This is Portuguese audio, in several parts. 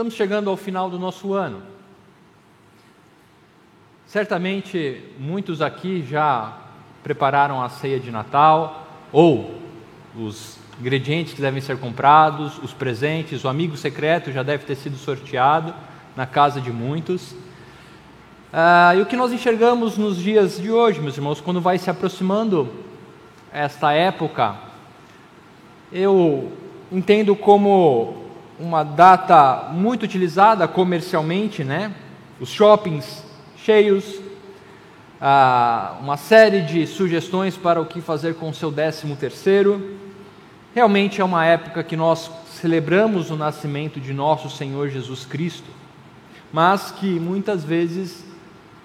Estamos chegando ao final do nosso ano. Certamente muitos aqui já prepararam a ceia de Natal ou os ingredientes que devem ser comprados, os presentes, o amigo secreto já deve ter sido sorteado na casa de muitos. Ah, e o que nós enxergamos nos dias de hoje, meus irmãos, quando vai se aproximando esta época, eu entendo como uma data muito utilizada comercialmente, né? Os shoppings cheios, ah, uma série de sugestões para o que fazer com o seu décimo terceiro. Realmente é uma época que nós celebramos o nascimento de nosso Senhor Jesus Cristo, mas que muitas vezes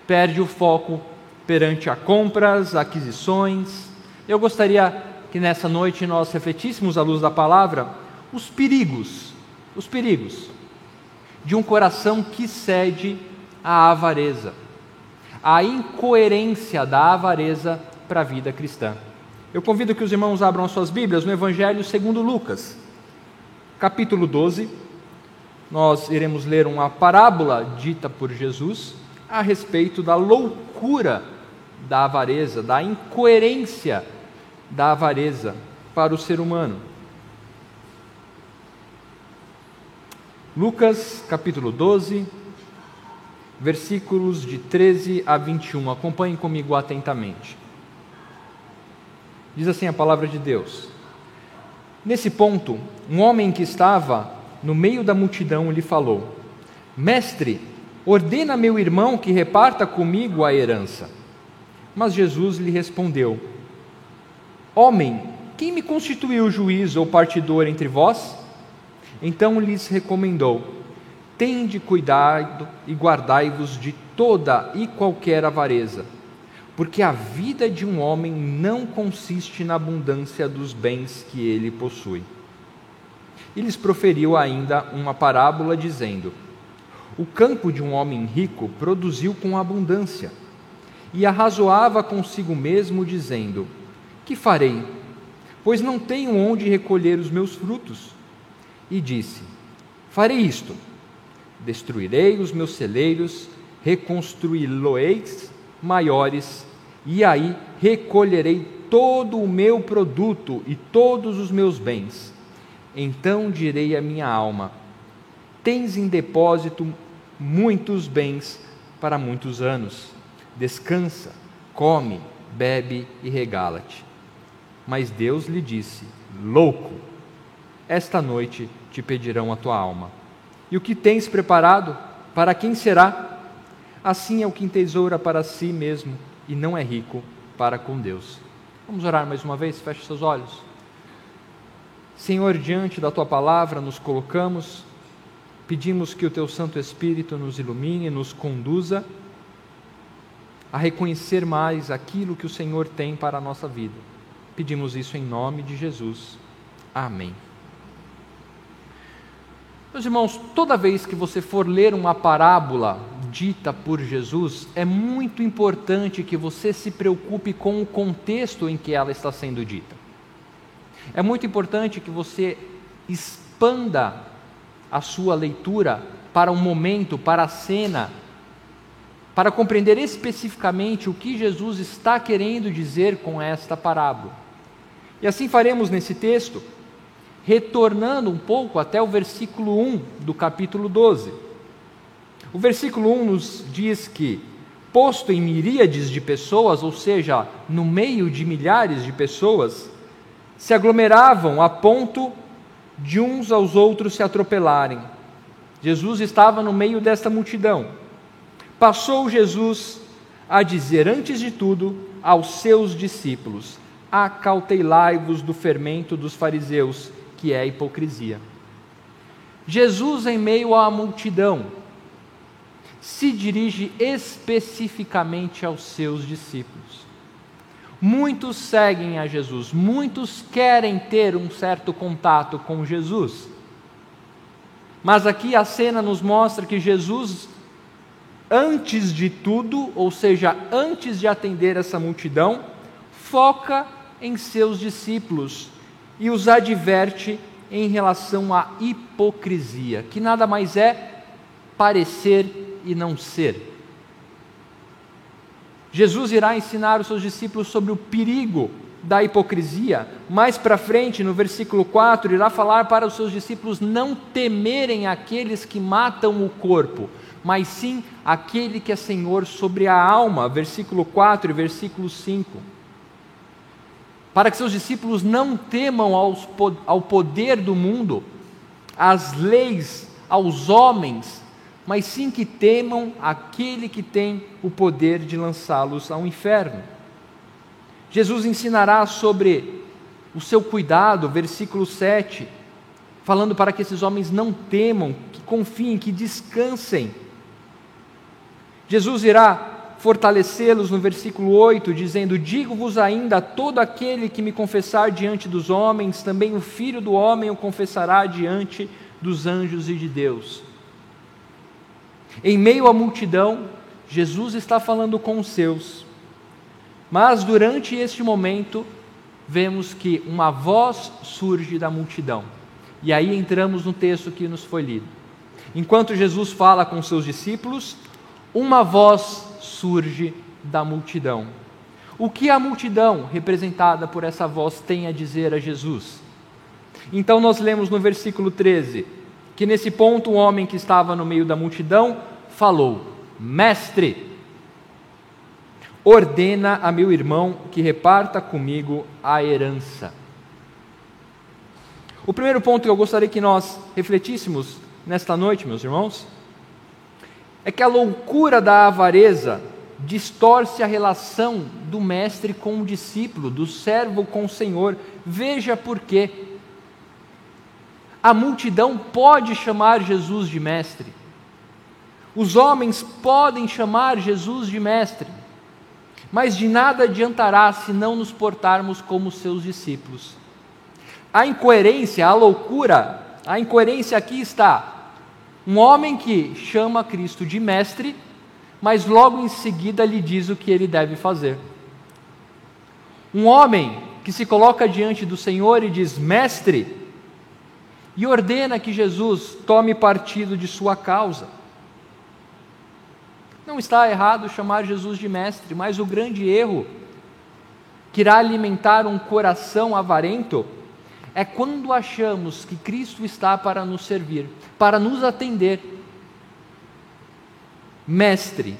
perde o foco perante a compras, aquisições. Eu gostaria que nessa noite nós refletíssemos à luz da palavra os perigos os perigos de um coração que cede à avareza, a incoerência da avareza para a vida cristã. Eu convido que os irmãos abram suas Bíblias no Evangelho segundo Lucas, capítulo 12. Nós iremos ler uma parábola dita por Jesus a respeito da loucura da avareza, da incoerência da avareza para o ser humano. Lucas capítulo 12, versículos de 13 a 21. Acompanhem comigo atentamente. Diz assim a palavra de Deus: Nesse ponto, um homem que estava no meio da multidão lhe falou: Mestre, ordena meu irmão que reparta comigo a herança. Mas Jesus lhe respondeu: Homem, quem me constituiu juiz ou partidor entre vós? Então lhes recomendou: Tende cuidado e guardai-vos de toda e qualquer avareza, porque a vida de um homem não consiste na abundância dos bens que ele possui. E lhes proferiu ainda uma parábola, dizendo: O campo de um homem rico produziu com abundância, e arrazoava consigo mesmo, dizendo: Que farei? Pois não tenho onde recolher os meus frutos e disse: Farei isto: destruirei os meus celeiros, reconstruí-los maiores, e aí recolherei todo o meu produto e todos os meus bens. Então direi à minha alma: Tens em depósito muitos bens para muitos anos. Descansa, come, bebe e regala-te. Mas Deus lhe disse: Louco, esta noite te pedirão a tua alma. E o que tens preparado, para quem será? Assim é o que entesoura para si mesmo e não é rico para com Deus. Vamos orar mais uma vez, feche seus olhos. Senhor, diante da tua palavra nos colocamos, pedimos que o teu Santo Espírito nos ilumine, nos conduza a reconhecer mais aquilo que o Senhor tem para a nossa vida. Pedimos isso em nome de Jesus. Amém. Meus irmãos, toda vez que você for ler uma parábola dita por Jesus, é muito importante que você se preocupe com o contexto em que ela está sendo dita. É muito importante que você expanda a sua leitura para o momento, para a cena, para compreender especificamente o que Jesus está querendo dizer com esta parábola. E assim faremos nesse texto retornando um pouco até o versículo 1 do capítulo 12. O versículo 1 nos diz que, posto em miríades de pessoas, ou seja, no meio de milhares de pessoas, se aglomeravam a ponto de uns aos outros se atropelarem. Jesus estava no meio desta multidão. Passou Jesus a dizer, antes de tudo, aos seus discípulos: Acautelai-vos do fermento dos fariseus que é hipocrisia. Jesus, em meio à multidão, se dirige especificamente aos seus discípulos. Muitos seguem a Jesus, muitos querem ter um certo contato com Jesus. Mas aqui a cena nos mostra que Jesus, antes de tudo, ou seja, antes de atender essa multidão, foca em seus discípulos, e os adverte em relação à hipocrisia, que nada mais é parecer e não ser. Jesus irá ensinar os seus discípulos sobre o perigo da hipocrisia. Mais para frente, no versículo 4, irá falar para os seus discípulos não temerem aqueles que matam o corpo, mas sim aquele que é Senhor sobre a alma. Versículo 4 e versículo 5. Para que seus discípulos não temam aos, ao poder do mundo, às leis, aos homens, mas sim que temam aquele que tem o poder de lançá-los ao inferno. Jesus ensinará sobre o seu cuidado, versículo 7, falando para que esses homens não temam, que confiem, que descansem. Jesus irá fortalecê-los no versículo 8, dizendo: Digo-vos ainda, todo aquele que me confessar diante dos homens, também o filho do homem o confessará diante dos anjos e de Deus. Em meio à multidão, Jesus está falando com os seus mas durante este momento, vemos que uma voz surge da multidão. E aí entramos no texto que nos foi lido. Enquanto Jesus fala com seus discípulos, uma voz surge da multidão. O que a multidão, representada por essa voz, tem a dizer a Jesus? Então nós lemos no versículo 13 que nesse ponto o homem que estava no meio da multidão falou: Mestre, ordena a meu irmão que reparta comigo a herança. O primeiro ponto que eu gostaria que nós refletíssemos nesta noite, meus irmãos, é que a loucura da avareza distorce a relação do mestre com o discípulo, do servo com o Senhor. Veja por quê. A multidão pode chamar Jesus de mestre. Os homens podem chamar Jesus de mestre mas de nada adiantará se não nos portarmos como seus discípulos. A incoerência, a loucura, a incoerência aqui está. Um homem que chama Cristo de mestre, mas logo em seguida lhe diz o que ele deve fazer. Um homem que se coloca diante do Senhor e diz: Mestre, e ordena que Jesus tome partido de sua causa. Não está errado chamar Jesus de mestre, mas o grande erro que irá alimentar um coração avarento é quando achamos que Cristo está para nos servir, para nos atender. Mestre.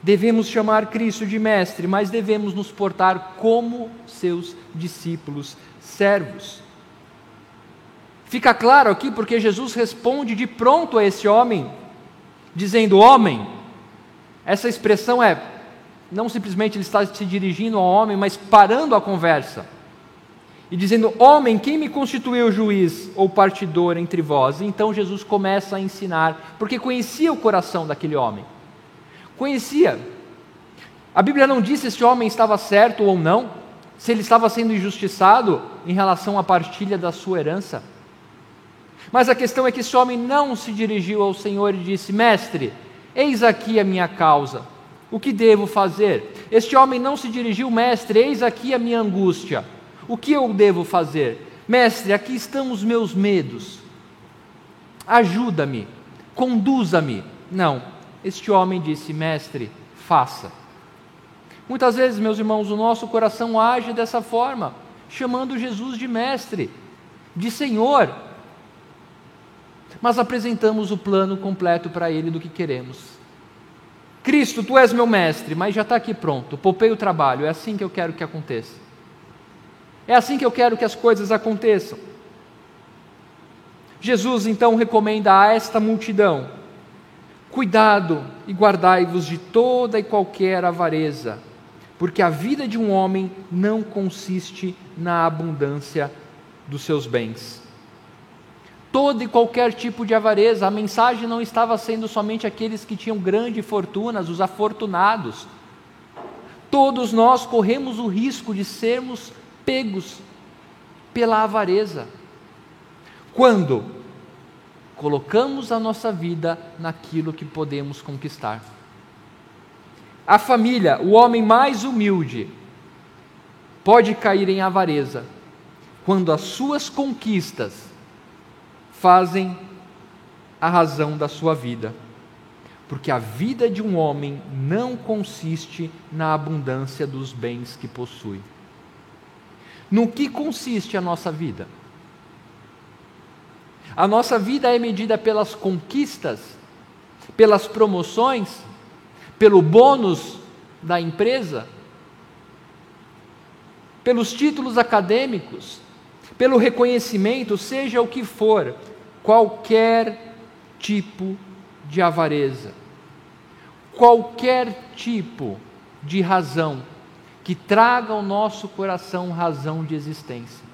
Devemos chamar Cristo de mestre, mas devemos nos portar como seus discípulos, servos. Fica claro aqui porque Jesus responde de pronto a esse homem dizendo homem, essa expressão é não simplesmente ele está se dirigindo ao homem, mas parando a conversa e dizendo: Homem, quem me constituiu juiz ou partidor entre vós? Então Jesus começa a ensinar, porque conhecia o coração daquele homem. Conhecia. A Bíblia não diz se esse homem estava certo ou não, se ele estava sendo injustiçado em relação à partilha da sua herança. Mas a questão é que esse homem não se dirigiu ao Senhor e disse: Mestre, eis aqui a minha causa, o que devo fazer? Este homem não se dirigiu, mestre, eis aqui a minha angústia, o que eu devo fazer? Mestre, aqui estão os meus medos, ajuda-me, conduza-me. Não, este homem disse: Mestre, faça. Muitas vezes, meus irmãos, o nosso coração age dessa forma, chamando Jesus de mestre, de Senhor, mas apresentamos o plano completo para Ele do que queremos. Cristo, tu és meu mestre, mas já está aqui pronto, poupei o trabalho, é assim que eu quero que aconteça. É assim que eu quero que as coisas aconteçam. Jesus então recomenda a esta multidão: cuidado e guardai-vos de toda e qualquer avareza, porque a vida de um homem não consiste na abundância dos seus bens todo e qualquer tipo de avareza. A mensagem não estava sendo somente aqueles que tinham grandes fortunas, os afortunados. Todos nós corremos o risco de sermos pegos pela avareza. Quando colocamos a nossa vida naquilo que podemos conquistar. A família, o homem mais humilde, pode cair em avareza quando as suas conquistas fazem a razão da sua vida. Porque a vida de um homem não consiste na abundância dos bens que possui. No que consiste a nossa vida? A nossa vida é medida pelas conquistas, pelas promoções, pelo bônus da empresa, pelos títulos acadêmicos, pelo reconhecimento, seja o que for, qualquer tipo de avareza, qualquer tipo de razão que traga ao nosso coração razão de existência.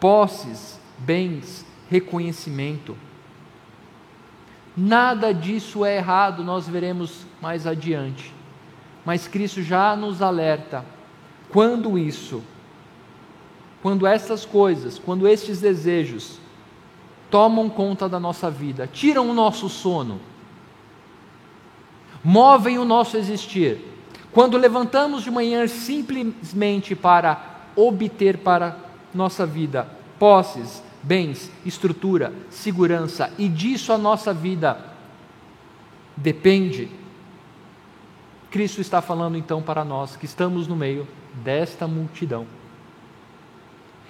Posses, bens, reconhecimento. Nada disso é errado, nós veremos mais adiante. Mas Cristo já nos alerta quando isso, quando essas coisas, quando estes desejos tomam conta da nossa vida, tiram o nosso sono, movem o nosso existir. Quando levantamos de manhã simplesmente para obter para nossa vida posses, bens, estrutura, segurança, e disso a nossa vida depende. Cristo está falando então para nós que estamos no meio desta multidão.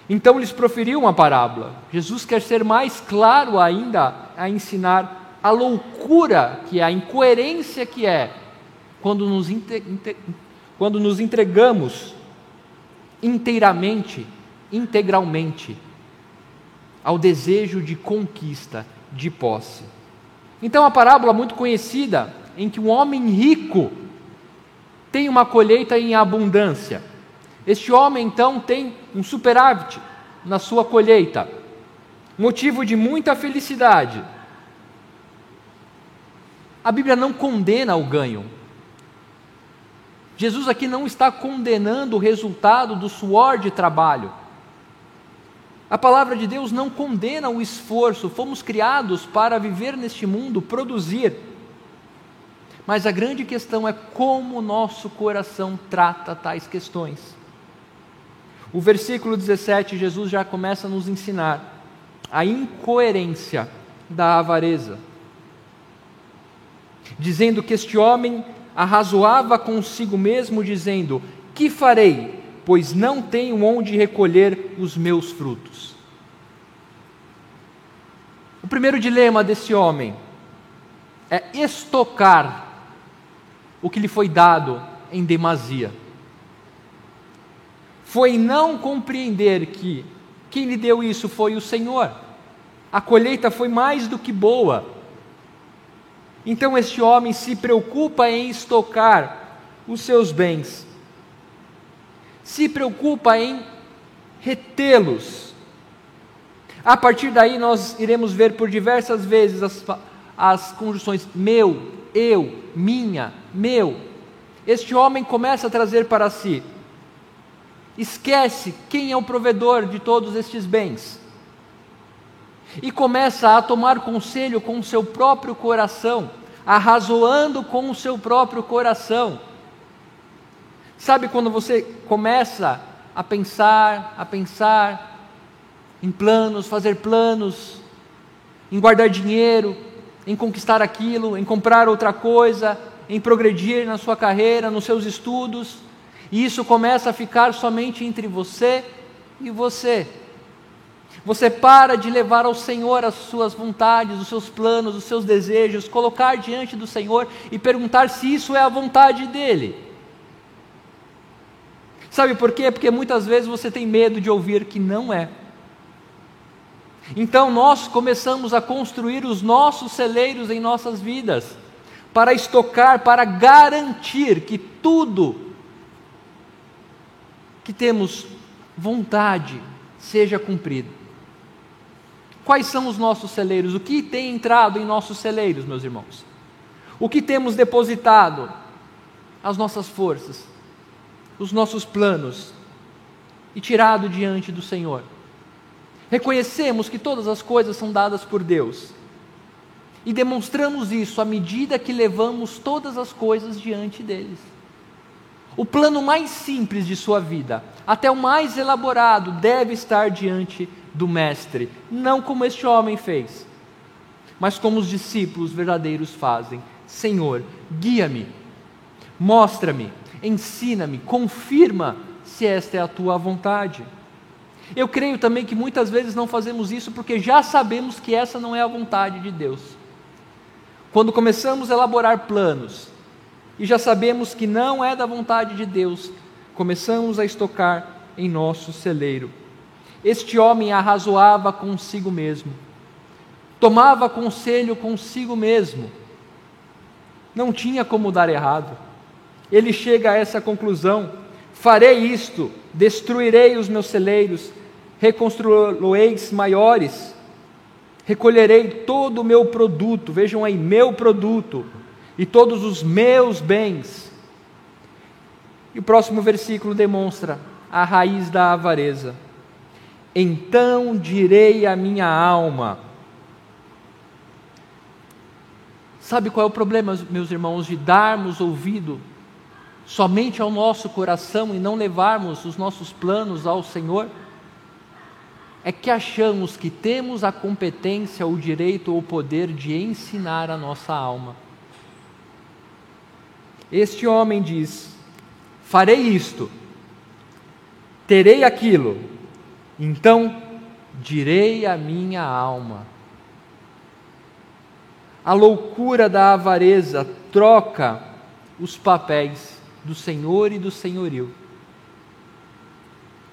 Então lhes proferiu uma parábola. Jesus quer ser mais claro ainda a ensinar a loucura que é, a incoerência que é, quando nos, quando nos entregamos inteiramente, integralmente, ao desejo de conquista, de posse. Então, a parábola muito conhecida, em que um homem rico tem uma colheita em abundância. Este homem, então, tem um superávit na sua colheita, motivo de muita felicidade. A Bíblia não condena o ganho. Jesus aqui não está condenando o resultado do suor de trabalho. A palavra de Deus não condena o esforço, fomos criados para viver neste mundo, produzir. Mas a grande questão é como o nosso coração trata tais questões. O versículo 17, Jesus já começa a nos ensinar a incoerência da avareza, dizendo que este homem arrazoava consigo mesmo, dizendo: Que farei? pois não tenho onde recolher os meus frutos. O primeiro dilema desse homem é estocar o que lhe foi dado em demasia. Foi não compreender que quem lhe deu isso foi o Senhor. A colheita foi mais do que boa. Então este homem se preocupa em estocar os seus bens se preocupa em retê-los. A partir daí, nós iremos ver por diversas vezes as, as conjunções meu, eu, minha, meu. Este homem começa a trazer para si. Esquece quem é o provedor de todos estes bens. E começa a tomar conselho com o seu próprio coração, arrazoando com o seu próprio coração Sabe quando você começa a pensar, a pensar em planos, fazer planos, em guardar dinheiro, em conquistar aquilo, em comprar outra coisa, em progredir na sua carreira, nos seus estudos, e isso começa a ficar somente entre você e você. Você para de levar ao Senhor as suas vontades, os seus planos, os seus desejos, colocar diante do Senhor e perguntar se isso é a vontade dEle. Sabe por quê? Porque muitas vezes você tem medo de ouvir que não é. Então nós começamos a construir os nossos celeiros em nossas vidas, para estocar, para garantir que tudo que temos vontade seja cumprido. Quais são os nossos celeiros? O que tem entrado em nossos celeiros, meus irmãos? O que temos depositado? As nossas forças, os nossos planos e tirado diante do Senhor. Reconhecemos que todas as coisas são dadas por Deus e demonstramos isso à medida que levamos todas as coisas diante deles. O plano mais simples de sua vida, até o mais elaborado, deve estar diante do Mestre, não como este homem fez, mas como os discípulos verdadeiros fazem. Senhor, guia-me, mostra-me, ensina-me, confirma se esta é a tua vontade. Eu creio também que muitas vezes não fazemos isso porque já sabemos que essa não é a vontade de Deus. Quando começamos a elaborar planos e já sabemos que não é da vontade de Deus, começamos a estocar em nosso celeiro. Este homem arrazoava consigo mesmo, tomava conselho consigo mesmo, não tinha como dar errado. Ele chega a essa conclusão: farei isto, destruirei os meus celeiros, reconstruí-los maiores, recolherei todo o meu produto, vejam aí, meu produto, e todos os meus bens. E o próximo versículo demonstra a raiz da avareza. Então direi à minha alma. Sabe qual é o problema, meus irmãos, de darmos ouvido somente ao nosso coração e não levarmos os nossos planos ao Senhor? É que achamos que temos a competência, o direito ou o poder de ensinar a nossa alma. Este homem diz: Farei isto, terei aquilo, então direi à minha alma. A loucura da avareza troca os papéis do Senhor e do senhorio.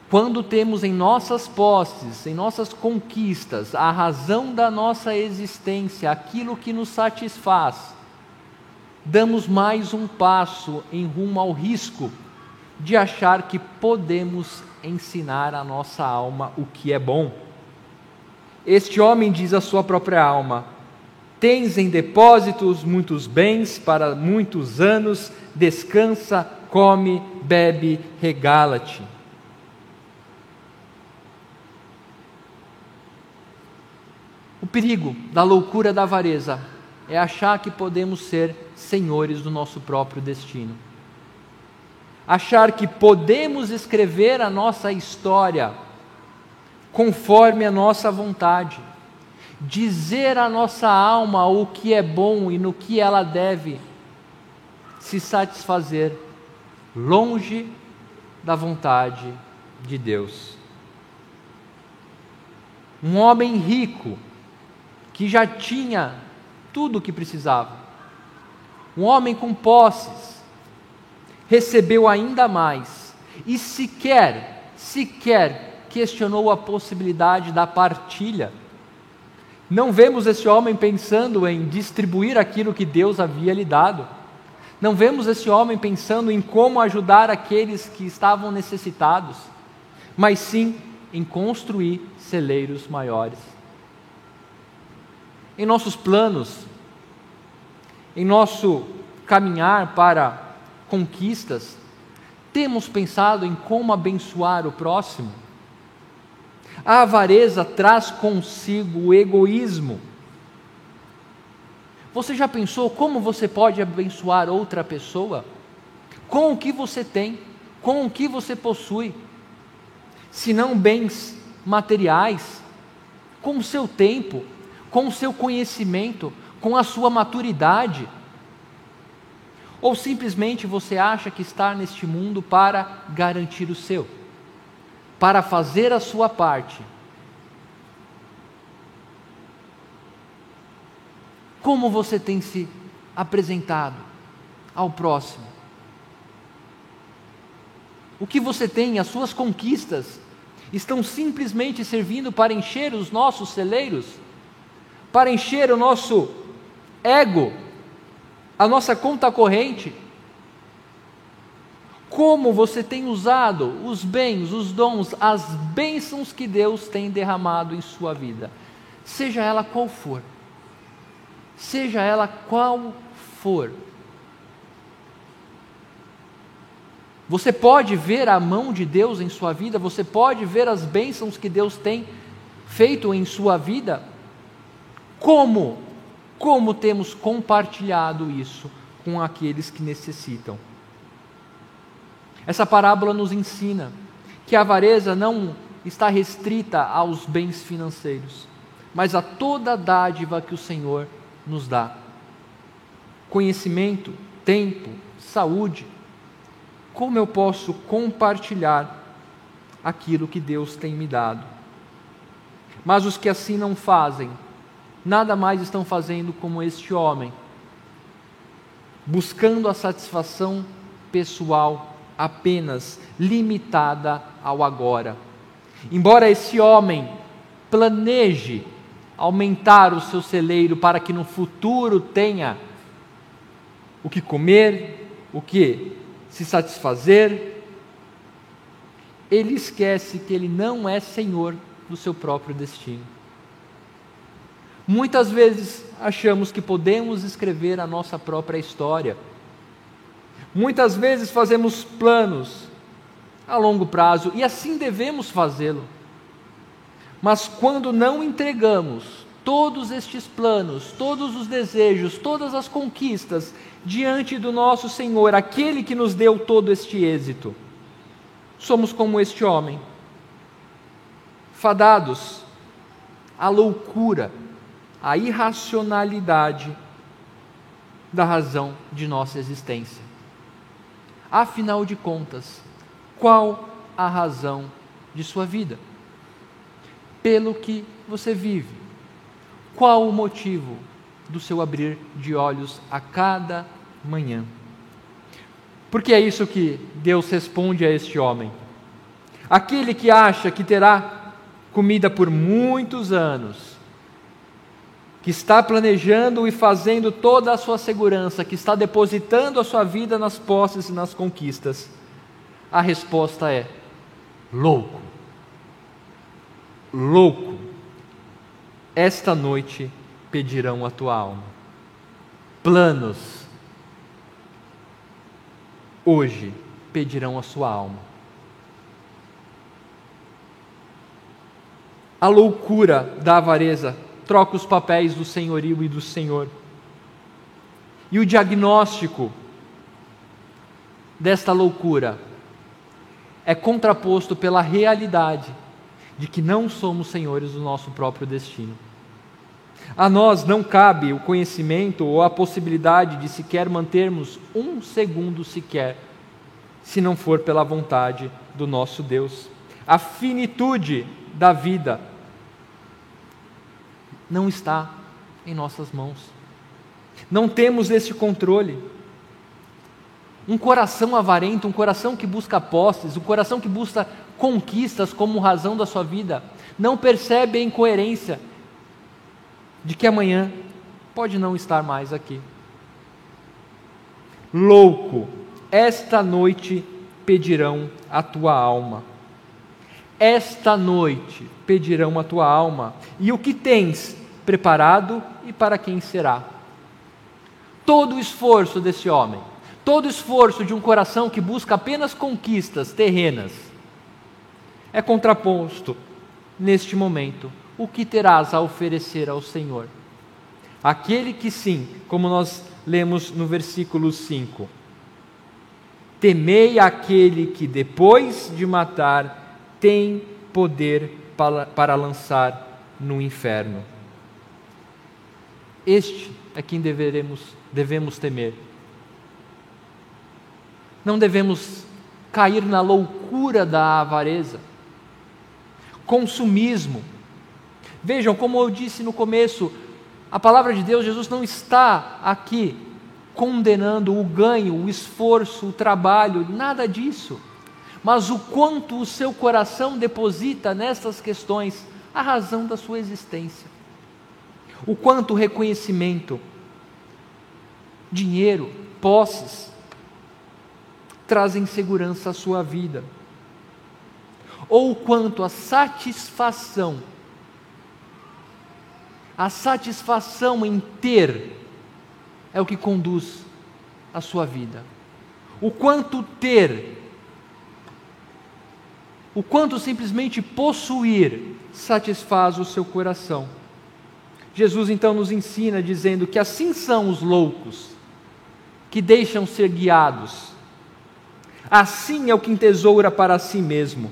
Quando temos em nossas posses, em nossas conquistas, a razão da nossa existência, aquilo que nos satisfaz, damos mais um passo em rumo ao risco de achar que podemos ensinar a nossa alma o que é bom. Este homem diz à sua própria alma: Tens em depósitos muitos bens para muitos anos, descansa, come, bebe, regala-te. O perigo da loucura da avareza é achar que podemos ser senhores do nosso próprio destino. Achar que podemos escrever a nossa história conforme a nossa vontade dizer à nossa alma o que é bom e no que ela deve se satisfazer, longe da vontade de Deus. Um homem rico, que já tinha tudo o que precisava, um homem com posses, recebeu ainda mais e sequer, sequer questionou a possibilidade da partilha não vemos esse homem pensando em distribuir aquilo que Deus havia lhe dado. Não vemos esse homem pensando em como ajudar aqueles que estavam necessitados, mas sim em construir celeiros maiores. Em nossos planos, em nosso caminhar para conquistas, temos pensado em como abençoar o próximo? A avareza traz consigo o egoísmo. Você já pensou como você pode abençoar outra pessoa? Com o que você tem, com o que você possui, se não bens materiais, com o seu tempo, com o seu conhecimento, com a sua maturidade? Ou simplesmente você acha que está neste mundo para garantir o seu? para fazer a sua parte. Como você tem se apresentado ao próximo? O que você tem, as suas conquistas, estão simplesmente servindo para encher os nossos celeiros, para encher o nosso ego, a nossa conta corrente? como você tem usado os bens, os dons, as bênçãos que Deus tem derramado em sua vida, seja ela qual for, seja ela qual for. Você pode ver a mão de Deus em sua vida, você pode ver as bênçãos que Deus tem feito em sua vida. Como? Como temos compartilhado isso com aqueles que necessitam? Essa parábola nos ensina que a avareza não está restrita aos bens financeiros, mas a toda dádiva que o Senhor nos dá. Conhecimento, tempo, saúde. Como eu posso compartilhar aquilo que Deus tem me dado? Mas os que assim não fazem, nada mais estão fazendo como este homem, buscando a satisfação pessoal apenas limitada ao agora. Embora esse homem planeje aumentar o seu celeiro para que no futuro tenha o que comer, o que se satisfazer, ele esquece que ele não é senhor do seu próprio destino. Muitas vezes achamos que podemos escrever a nossa própria história. Muitas vezes fazemos planos a longo prazo e assim devemos fazê-lo. Mas quando não entregamos todos estes planos, todos os desejos, todas as conquistas diante do nosso Senhor, aquele que nos deu todo este êxito, somos como este homem, fadados à loucura, à irracionalidade da razão de nossa existência. Afinal de contas, qual a razão de sua vida? Pelo que você vive. Qual o motivo do seu abrir de olhos a cada manhã? Porque é isso que Deus responde a este homem. Aquele que acha que terá comida por muitos anos, que está planejando e fazendo toda a sua segurança, que está depositando a sua vida nas posses e nas conquistas? A resposta é: louco. Louco. Esta noite pedirão a tua alma. Planos. Hoje pedirão a sua alma. A loucura da avareza troca os papéis do senhorio e do senhor. E o diagnóstico desta loucura é contraposto pela realidade de que não somos senhores do nosso próprio destino. A nós não cabe o conhecimento ou a possibilidade de sequer mantermos um segundo sequer, se não for pela vontade do nosso Deus. A finitude da vida não está em nossas mãos. Não temos esse controle. Um coração avarento, um coração que busca posses, um coração que busca conquistas como razão da sua vida, não percebe a incoerência de que amanhã pode não estar mais aqui. Louco, esta noite pedirão a tua alma esta noite pedirão a tua alma, e o que tens preparado e para quem será. Todo o esforço desse homem, todo o esforço de um coração que busca apenas conquistas terrenas, é contraposto neste momento. O que terás a oferecer ao Senhor? Aquele que sim, como nós lemos no versículo 5, temei aquele que depois de matar tem poder para, para lançar no inferno. Este é quem deveremos, devemos temer. Não devemos cair na loucura da avareza, consumismo. Vejam, como eu disse no começo, a palavra de Deus, Jesus não está aqui condenando o ganho, o esforço, o trabalho, nada disso mas o quanto o seu coração deposita nessas questões a razão da sua existência. O quanto reconhecimento, dinheiro, posses, trazem segurança à sua vida. Ou o quanto a satisfação, a satisfação em ter, é o que conduz a sua vida. O quanto ter o quanto simplesmente possuir satisfaz o seu coração. Jesus então nos ensina dizendo que assim são os loucos, que deixam ser guiados. Assim é o que entesoura para si mesmo.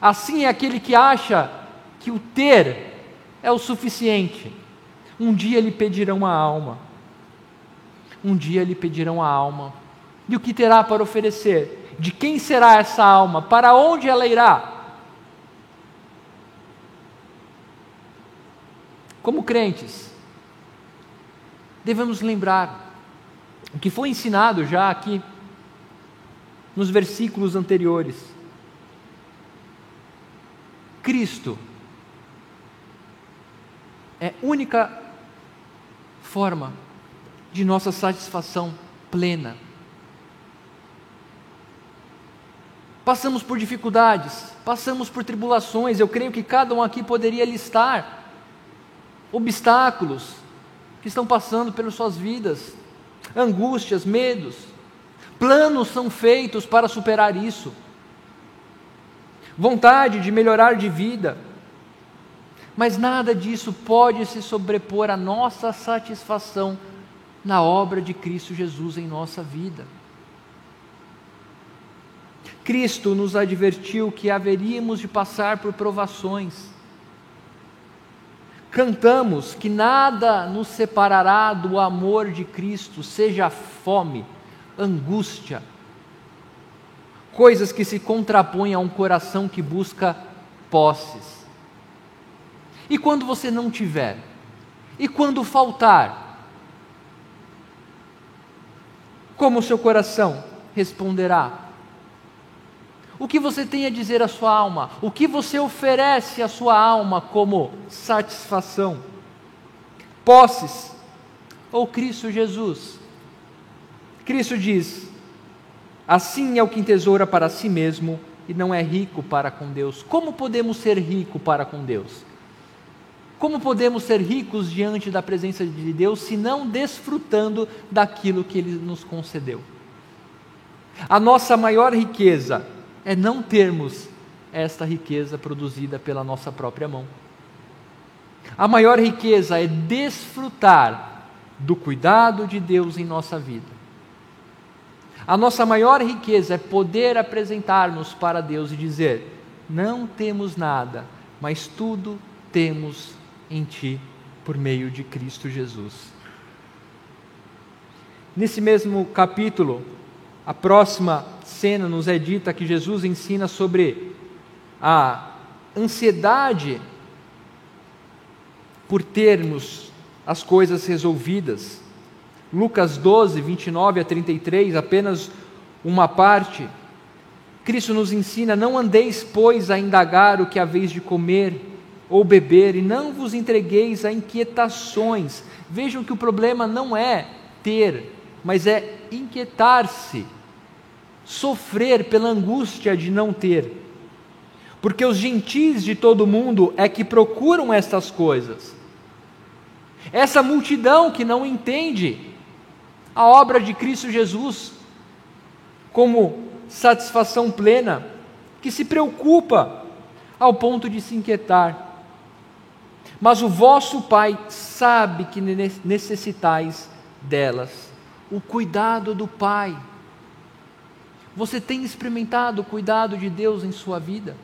Assim é aquele que acha que o ter é o suficiente. Um dia lhe pedirão a alma. Um dia lhe pedirão a alma. E o que terá para oferecer? De quem será essa alma? Para onde ela irá? Como crentes, devemos lembrar o que foi ensinado já aqui nos versículos anteriores. Cristo é única forma de nossa satisfação plena. Passamos por dificuldades, passamos por tribulações, eu creio que cada um aqui poderia listar obstáculos que estão passando pelas suas vidas, angústias, medos. Planos são feitos para superar isso. Vontade de melhorar de vida. Mas nada disso pode se sobrepor à nossa satisfação na obra de Cristo Jesus em nossa vida. Cristo nos advertiu que haveríamos de passar por provações cantamos que nada nos separará do amor de Cristo, seja fome, angústia, coisas que se contrapõem a um coração que busca posses. E quando você não tiver? E quando faltar? Como o seu coração responderá? O que você tem a dizer à sua alma? O que você oferece à sua alma como satisfação? Posses ou Cristo Jesus? Cristo diz: Assim é o que entesoura para si mesmo e não é rico para com Deus. Como podemos ser rico para com Deus? Como podemos ser ricos diante da presença de Deus se não desfrutando daquilo que Ele nos concedeu? A nossa maior riqueza é não termos esta riqueza produzida pela nossa própria mão. A maior riqueza é desfrutar do cuidado de Deus em nossa vida. A nossa maior riqueza é poder apresentar-nos para Deus e dizer: não temos nada, mas tudo temos em Ti por meio de Cristo Jesus. Nesse mesmo capítulo, a próxima cena nos é dita que Jesus ensina sobre a ansiedade por termos as coisas resolvidas. Lucas 12, 29 a 33, apenas uma parte. Cristo nos ensina: Não andeis, pois, a indagar o que haveis de comer ou beber, e não vos entregueis a inquietações. Vejam que o problema não é ter, mas é inquietar-se sofrer pela angústia de não ter. Porque os gentis de todo mundo é que procuram estas coisas. Essa multidão que não entende a obra de Cristo Jesus como satisfação plena, que se preocupa ao ponto de se inquietar. Mas o vosso Pai sabe que necessitais delas. O cuidado do Pai você tem experimentado o cuidado de Deus em sua vida?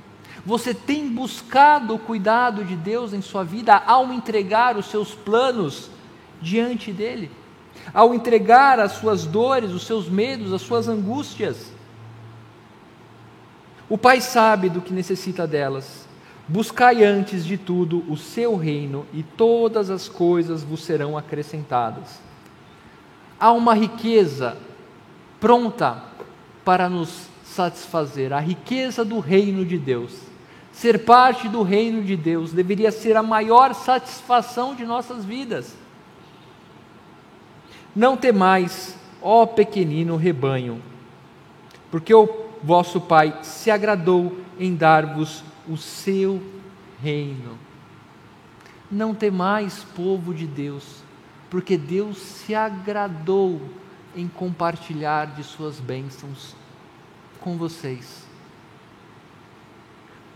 Você tem buscado o cuidado de Deus em sua vida ao entregar os seus planos diante dEle? Ao entregar as suas dores, os seus medos, as suas angústias? O Pai sabe do que necessita delas. Buscai antes de tudo o seu reino, e todas as coisas vos serão acrescentadas. Há uma riqueza pronta para nos satisfazer. A riqueza do reino de Deus. Ser parte do reino de Deus deveria ser a maior satisfação de nossas vidas. Não temais, ó pequenino rebanho, porque o vosso Pai se agradou em dar-vos o seu reino. Não temais, povo de Deus, porque Deus se agradou em compartilhar de suas bênçãos com vocês.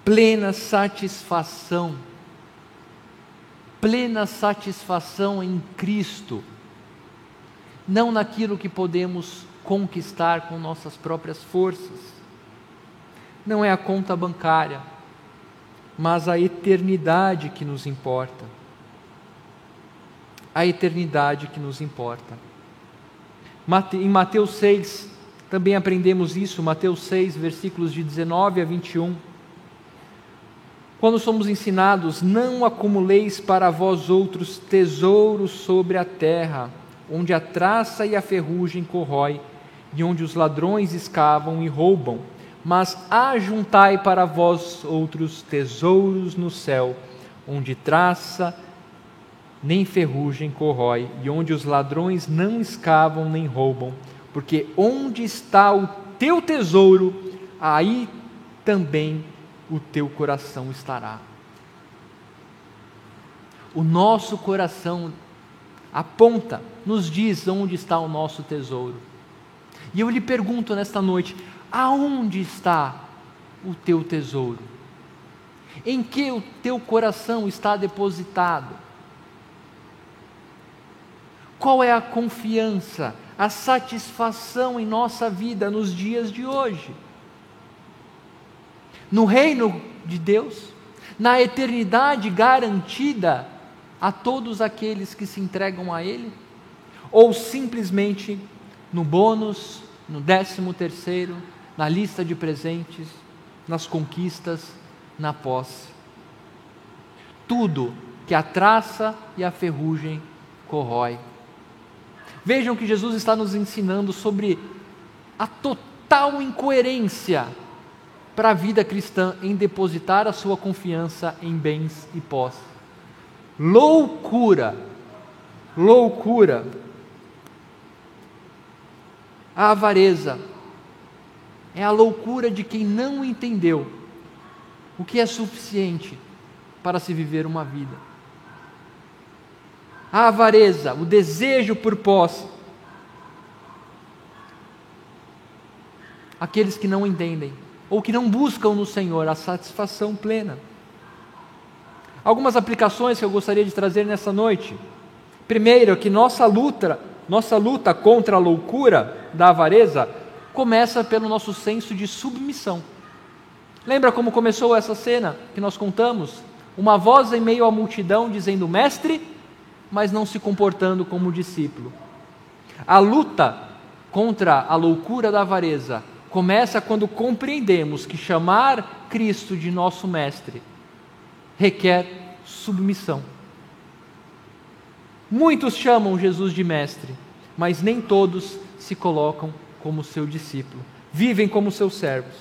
Plena satisfação, plena satisfação em Cristo, não naquilo que podemos conquistar com nossas próprias forças. Não é a conta bancária, mas a eternidade que nos importa. A eternidade que nos importa. Em Mateus 6, também aprendemos isso, Mateus 6, versículos de 19 a 21. Quando somos ensinados, não acumuleis para vós outros tesouros sobre a terra, onde a traça e a ferrugem corrói, e onde os ladrões escavam e roubam, mas ajuntai para vós outros tesouros no céu, onde traça nem ferrugem corrói, e onde os ladrões não escavam nem roubam, porque onde está o teu tesouro, aí também o teu coração estará. O nosso coração aponta, nos diz onde está o nosso tesouro. E eu lhe pergunto nesta noite: aonde está o teu tesouro? Em que o teu coração está depositado? Qual é a confiança, a satisfação em nossa vida nos dias de hoje? No reino de Deus, na eternidade garantida a todos aqueles que se entregam a Ele? Ou simplesmente no bônus, no décimo terceiro, na lista de presentes, nas conquistas, na posse? Tudo que a traça e a ferrugem corrói. Vejam que Jesus está nos ensinando sobre a total incoerência para a vida cristã em depositar a sua confiança em bens e posse. Loucura, loucura. A avareza é a loucura de quem não entendeu o que é suficiente para se viver uma vida. A avareza, o desejo por posse. Aqueles que não entendem ou que não buscam no Senhor a satisfação plena. Algumas aplicações que eu gostaria de trazer nessa noite. Primeiro, que nossa luta, nossa luta contra a loucura da avareza começa pelo nosso senso de submissão. Lembra como começou essa cena que nós contamos? Uma voz em meio à multidão dizendo: Mestre, mas não se comportando como discípulo. A luta contra a loucura da avareza começa quando compreendemos que chamar Cristo de nosso Mestre requer submissão. Muitos chamam Jesus de mestre, mas nem todos se colocam como seu discípulo, vivem como seus servos.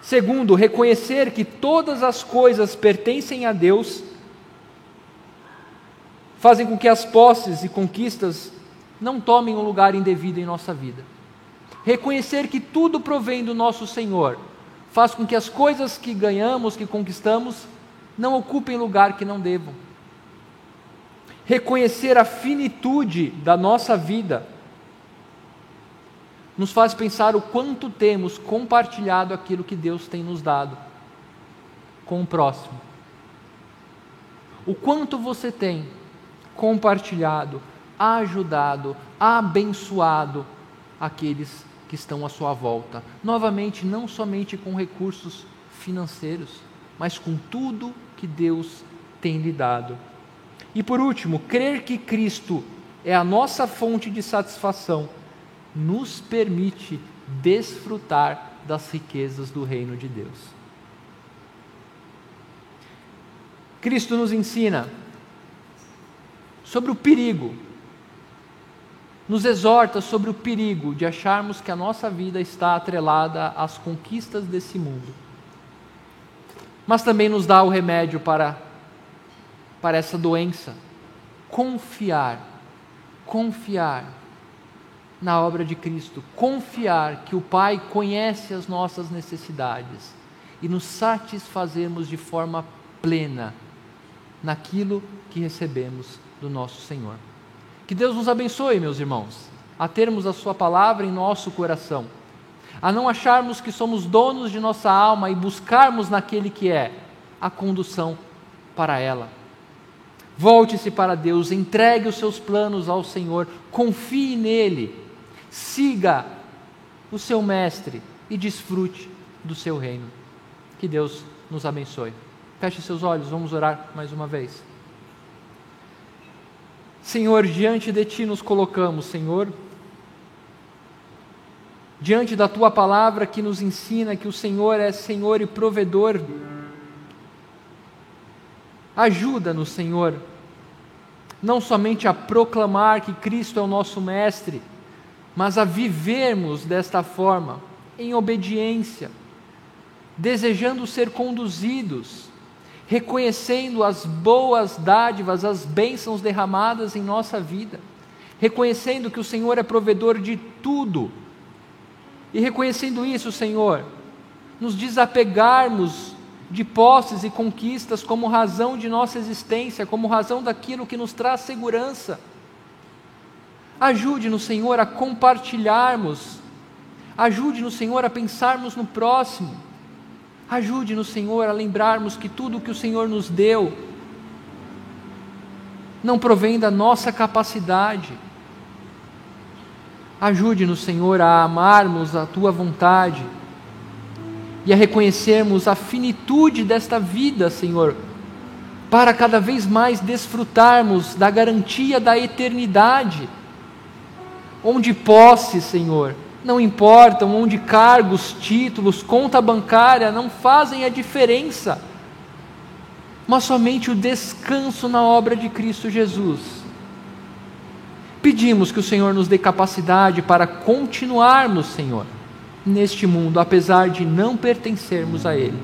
Segundo, reconhecer que todas as coisas pertencem a Deus fazem com que as posses e conquistas não tomem um lugar indevido em nossa vida. Reconhecer que tudo provém do nosso Senhor faz com que as coisas que ganhamos, que conquistamos, não ocupem lugar que não devam. Reconhecer a finitude da nossa vida nos faz pensar o quanto temos compartilhado aquilo que Deus tem nos dado com o próximo. O quanto você tem compartilhado, ajudado, abençoado aqueles que estão à sua volta. Novamente, não somente com recursos financeiros, mas com tudo que Deus tem lhe dado. E por último, crer que Cristo é a nossa fonte de satisfação nos permite desfrutar das riquezas do reino de Deus. Cristo nos ensina sobre o perigo, nos exorta sobre o perigo de acharmos que a nossa vida está atrelada às conquistas desse mundo mas também nos dá o remédio para, para essa doença. Confiar, confiar na obra de Cristo, confiar que o Pai conhece as nossas necessidades e nos satisfazermos de forma plena naquilo que recebemos do nosso Senhor. Que Deus nos abençoe, meus irmãos, a termos a Sua palavra em nosso coração a não acharmos que somos donos de nossa alma e buscarmos naquele que é a condução para ela. Volte-se para Deus, entregue os seus planos ao Senhor, confie nele, siga o seu mestre e desfrute do seu reino. Que Deus nos abençoe. Feche seus olhos, vamos orar mais uma vez. Senhor, diante de Ti nos colocamos, Senhor, diante da Tua palavra que nos ensina que o Senhor é Senhor e provedor. Ajuda-nos, Senhor, não somente a proclamar que Cristo é o nosso Mestre, mas a vivermos desta forma, em obediência, desejando ser conduzidos, reconhecendo as boas dádivas, as bênçãos derramadas em nossa vida, reconhecendo que o Senhor é provedor de tudo, e reconhecendo isso, Senhor, nos desapegarmos de posses e conquistas como razão de nossa existência, como razão daquilo que nos traz segurança. Ajude-nos, Senhor, a compartilharmos, ajude-nos, Senhor, a pensarmos no próximo, ajude-nos, Senhor, a lembrarmos que tudo o que o Senhor nos deu não provém da nossa capacidade. Ajude-nos, Senhor, a amarmos a tua vontade e a reconhecermos a finitude desta vida, Senhor, para cada vez mais desfrutarmos da garantia da eternidade, onde posse, Senhor, não importam, onde cargos, títulos, conta bancária não fazem a diferença, mas somente o descanso na obra de Cristo Jesus. Pedimos que o Senhor nos dê capacidade para continuarmos, Senhor, neste mundo, apesar de não pertencermos a Ele.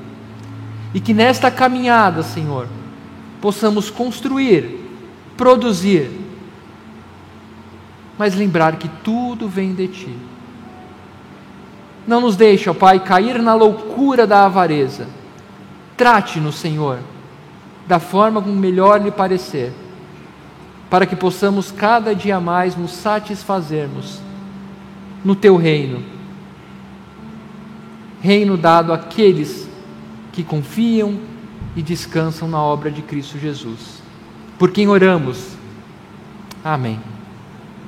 E que nesta caminhada, Senhor, possamos construir, produzir, mas lembrar que tudo vem de Ti. Não nos deixe, ó Pai, cair na loucura da avareza. Trate-nos, Senhor, da forma como melhor lhe parecer, para que possamos cada dia mais nos satisfazermos no Teu reino reino dado àqueles que confiam e descansam na obra de Cristo Jesus. Por quem oramos. Amém.